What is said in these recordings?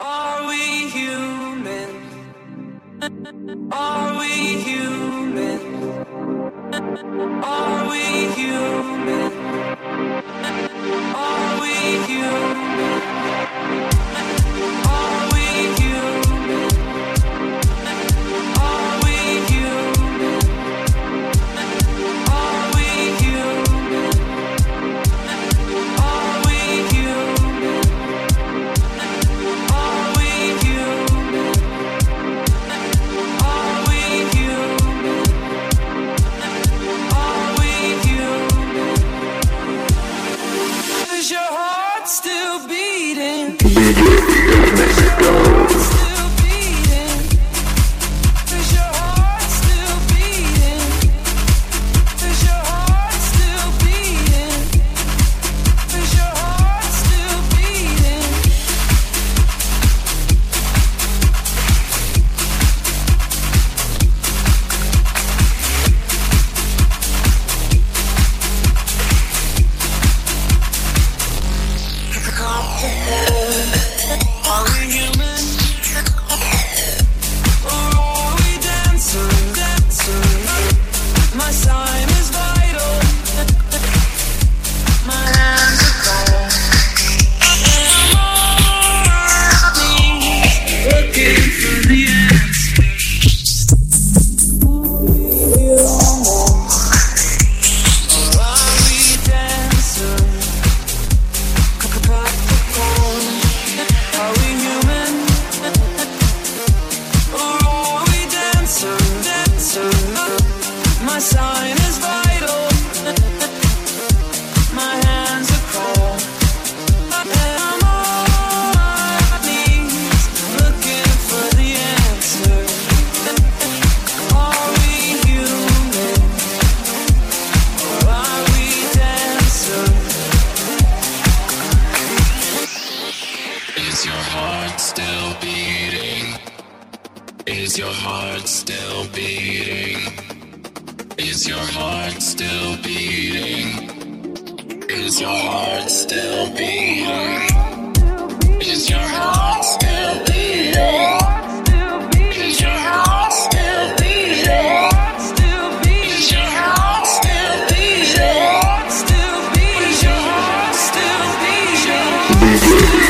Are we human? Are we human? Are we human? Are we human?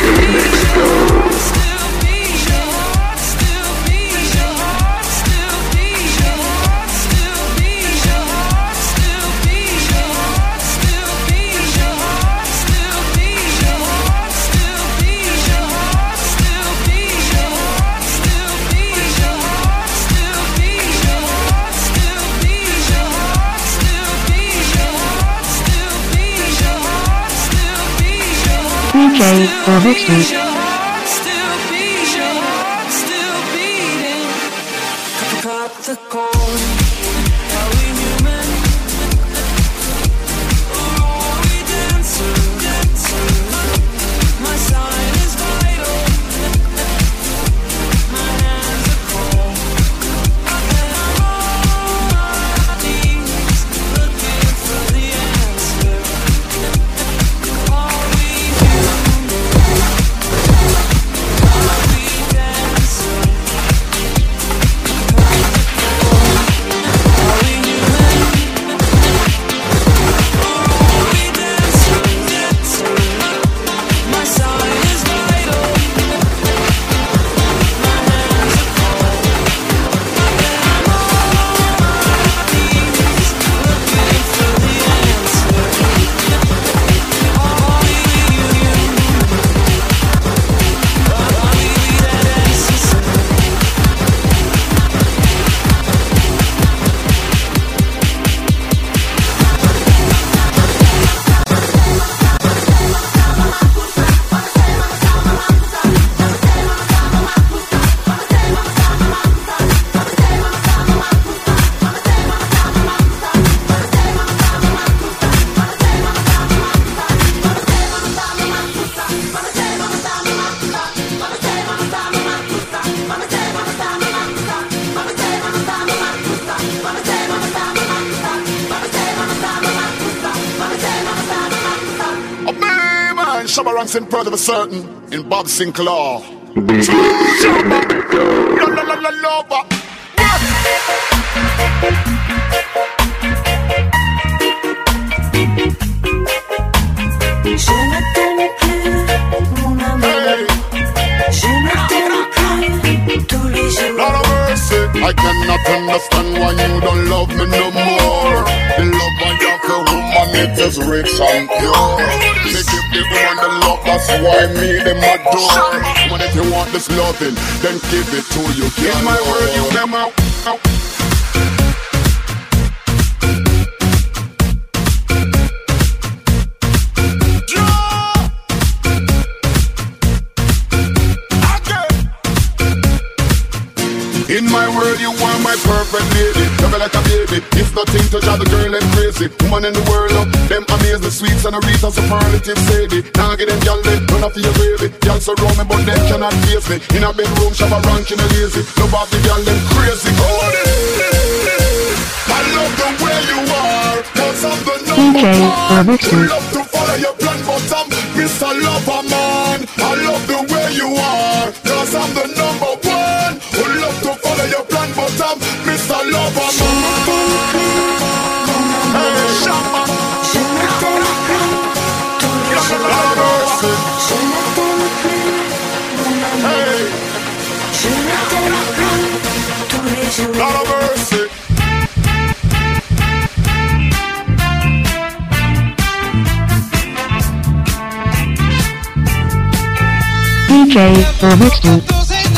to. DJ for Victor. of a certain in Bob Sinclar. I cannot understand why you don't love me no more. The love I got for woman, it is rich and pure. Make it the one that's why me them adore. When if you want this loving, then give it to you. In my world, you them out. In my world, you are my perfect lady. Love like a baby. It's nothing to drive the girl and crazy. Woman in the world, up. Them amaze the sweets and the reasons superlative sadie. Now get them gal them, run off your baby. Gal surround me, but them cannot face me. In a bedroom, shove a ranking and lazy. Love off the them crazy. I love the way you are. Cause I'm the number DJ one. Robertson. Love to follow your plan, but I'm Mr. Lover Man. I love the way you are. Cause I'm the DJ Robertson. Those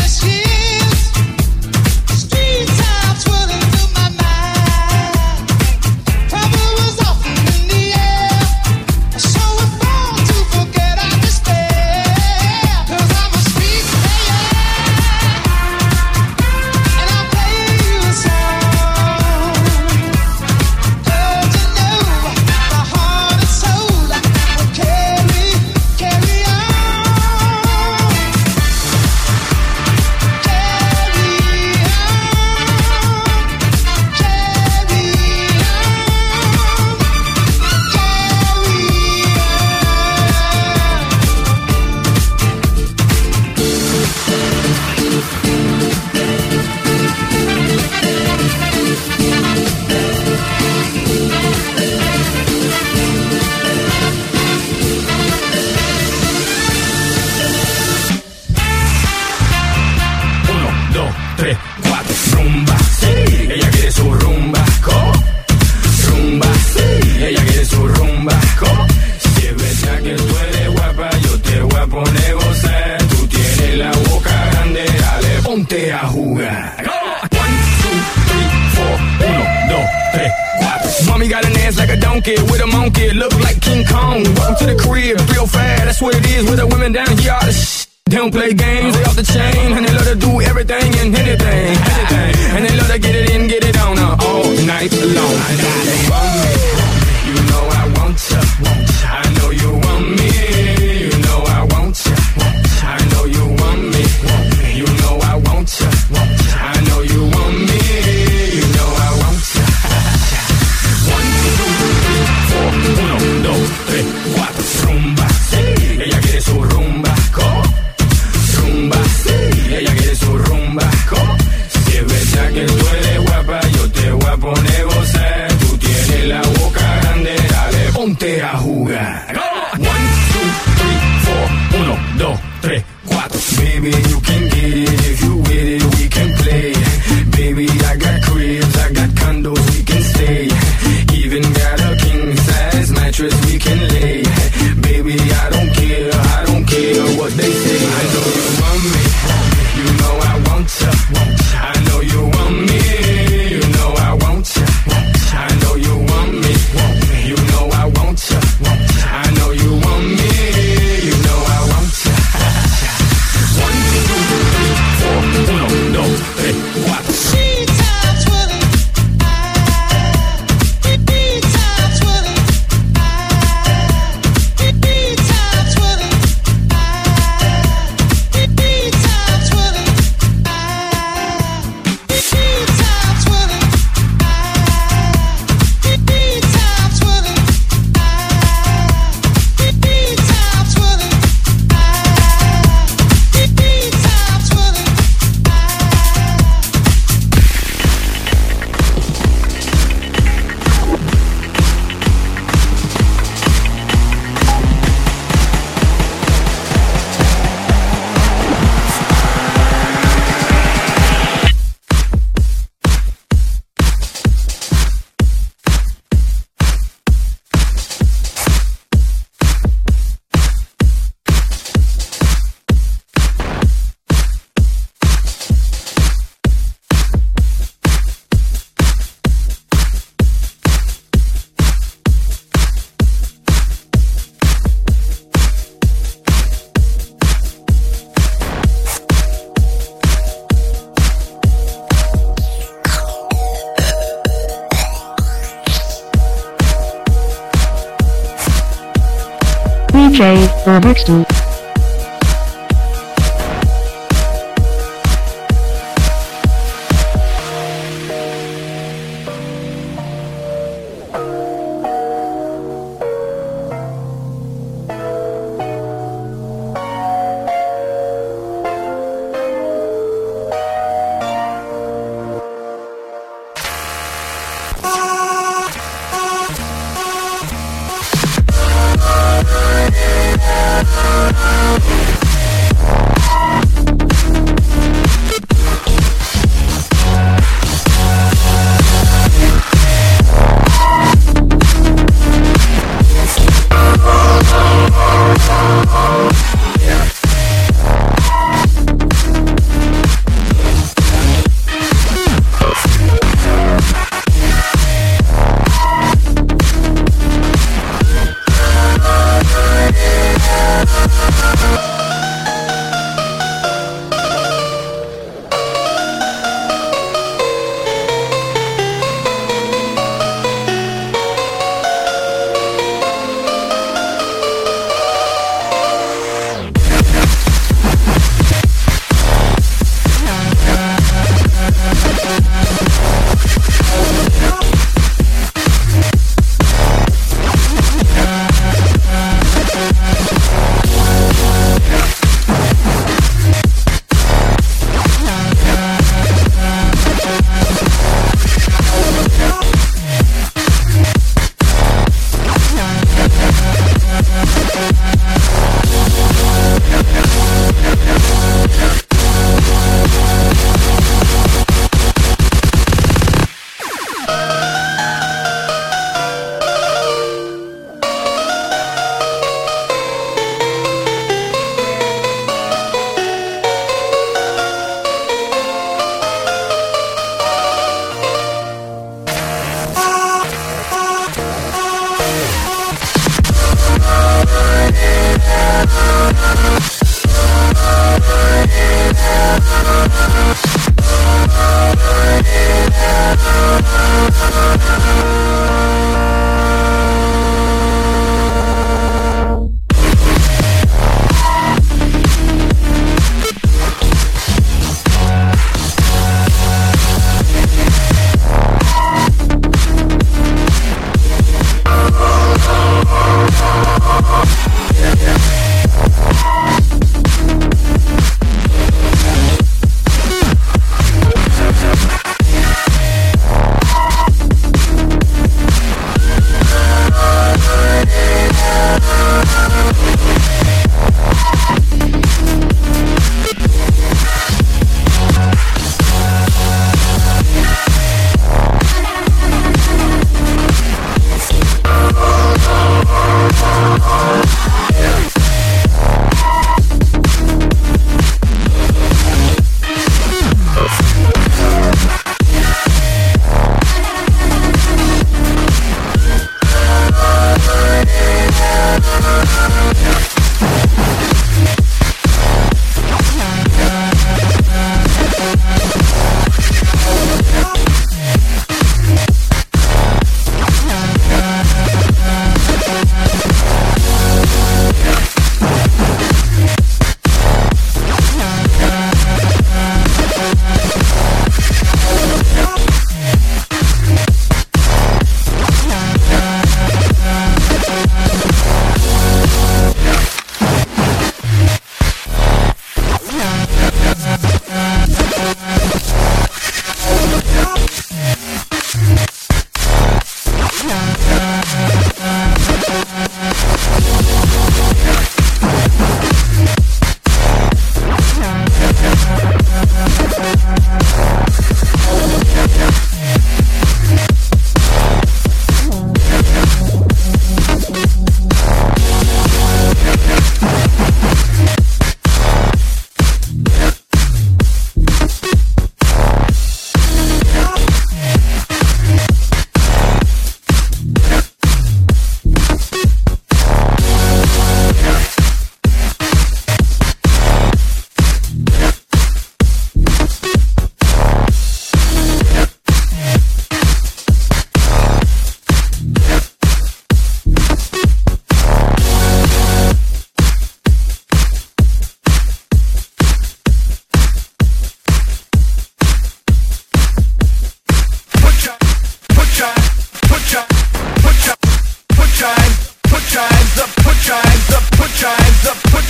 jugar. One, two, three, four. Uno, dos, tres, cuatro. Mommy got an ass like a donkey with a monkey, look like King Kong. Welcome to the crib, real fast, that's what it is with the women down here. All the sh- they don't play games, they off the chain, and they love to do everything and anything, anything. And they love to get it in, get it on uh, all night long. They want me, you know I want ya. I know DJ Remixed.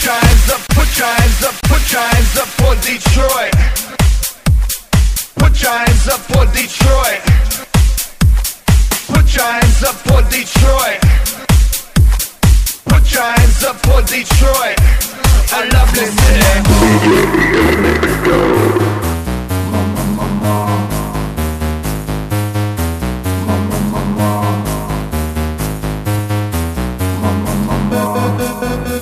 your hands up, put your hands up, put your hands up for Detroit. Put your hands up for Detroit. Put your hands up for Detroit. Put your hands up for Detroit. I love this city.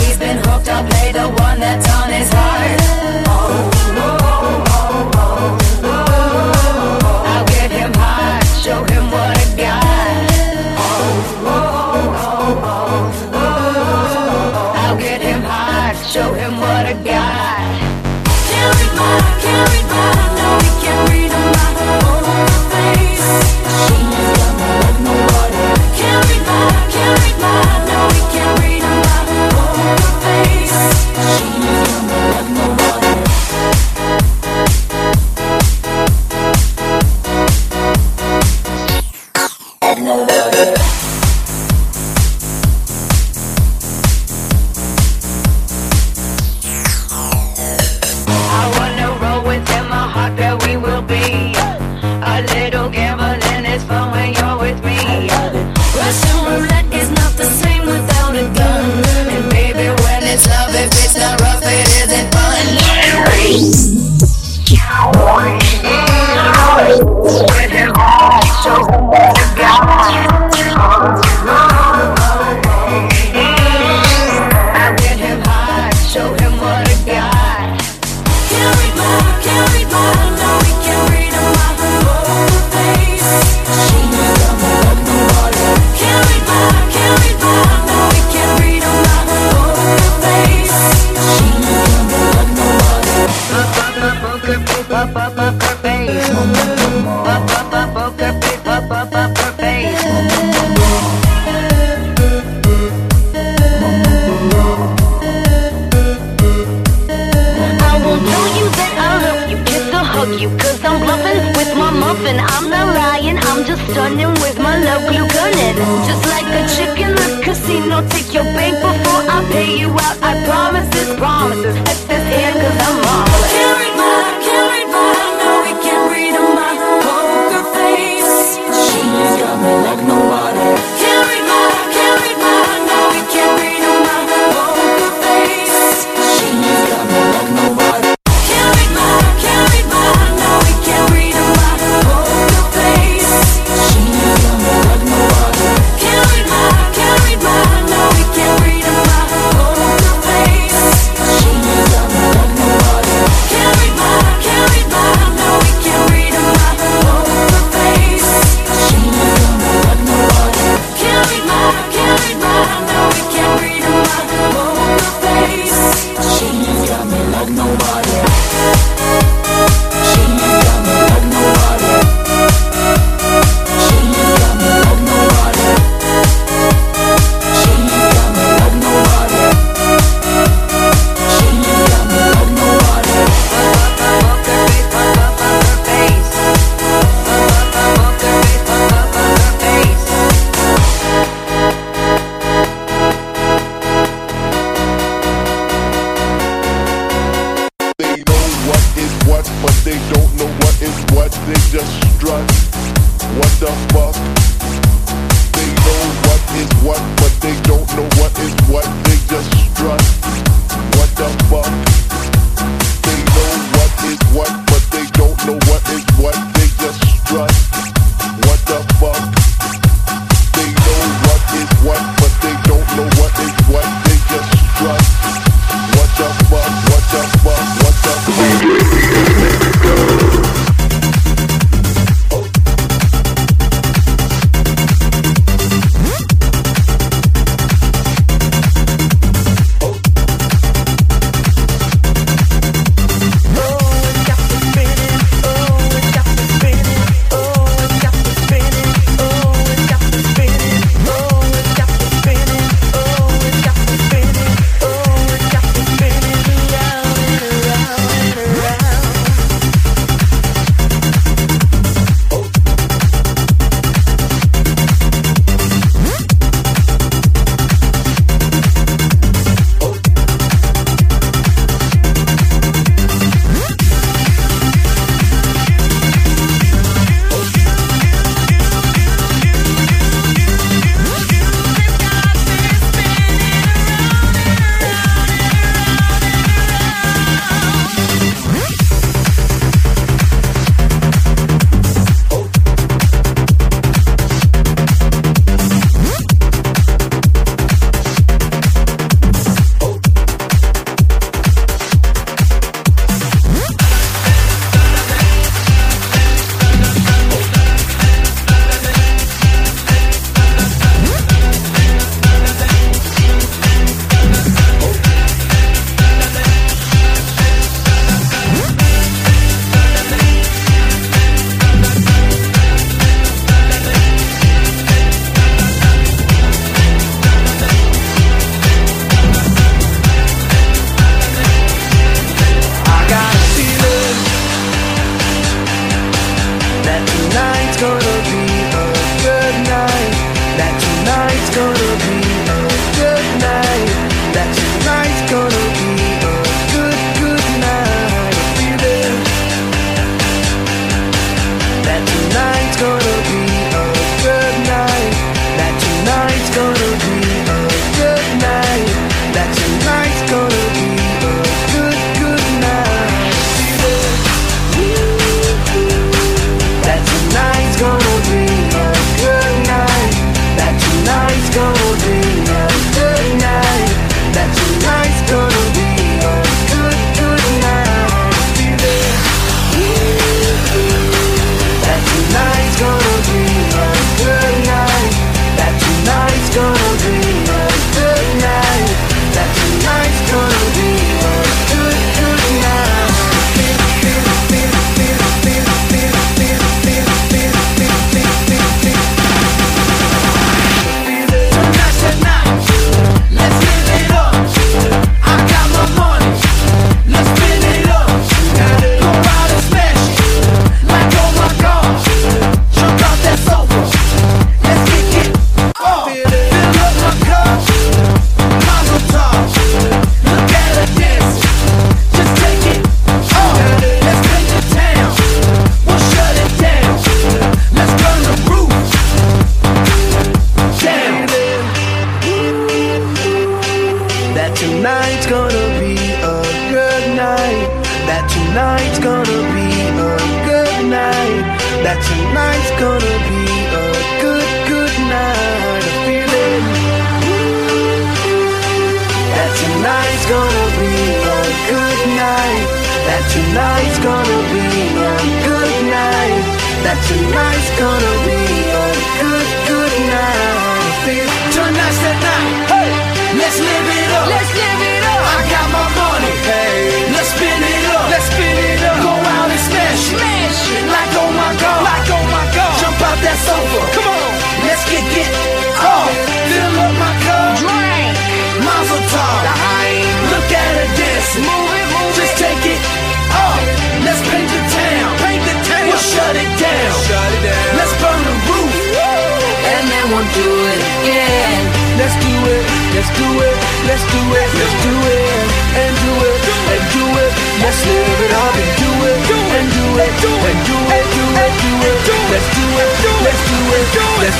he's been hooked up, play the one that's on his heart. Oh, oh, oh, oh, I'll get him show him what I got. Oh, I'll get him show him what I got. Can't read my, can't read my. you Cause I'm bluffing with my muffin I'm not lying, I'm just stunning with my love You gunning, just like a chick in the casino Take your bank before I pay you out. I promise this, promises. Let's this here cause I'm on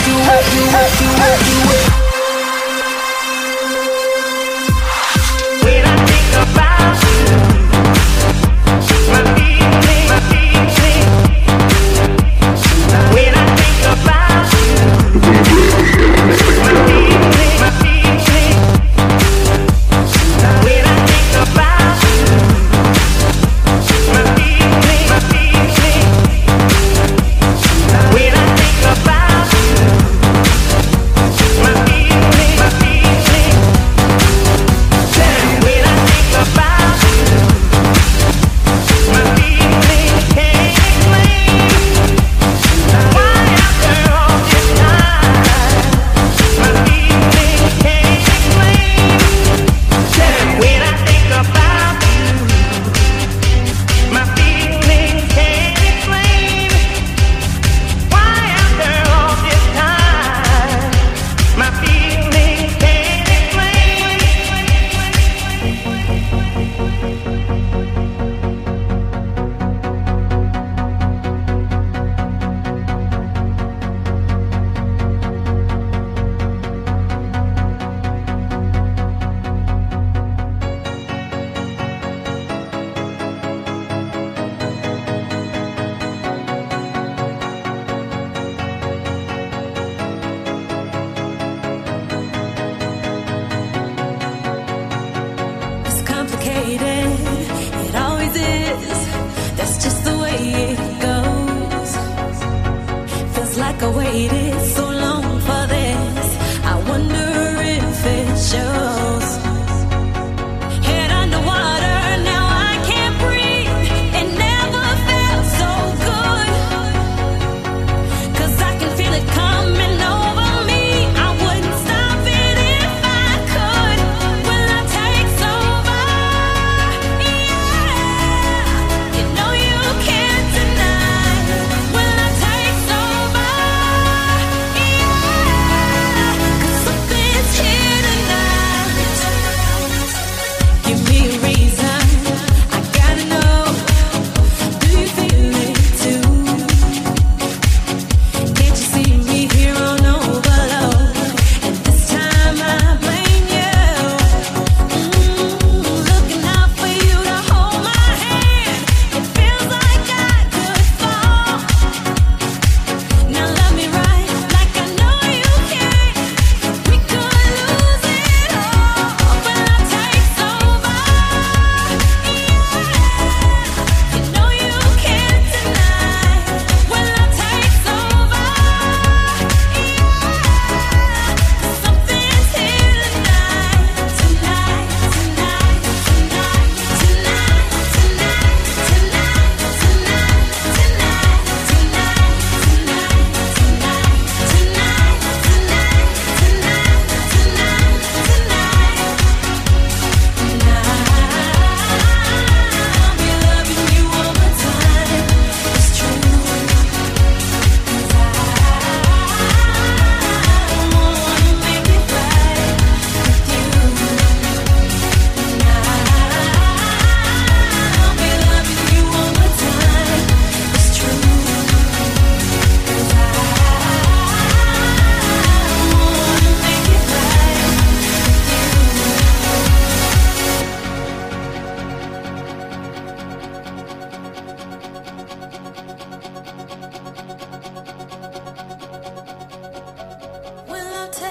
do it, it,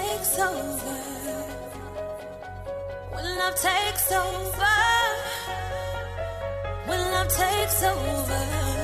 takes over, when love takes over, when love takes over.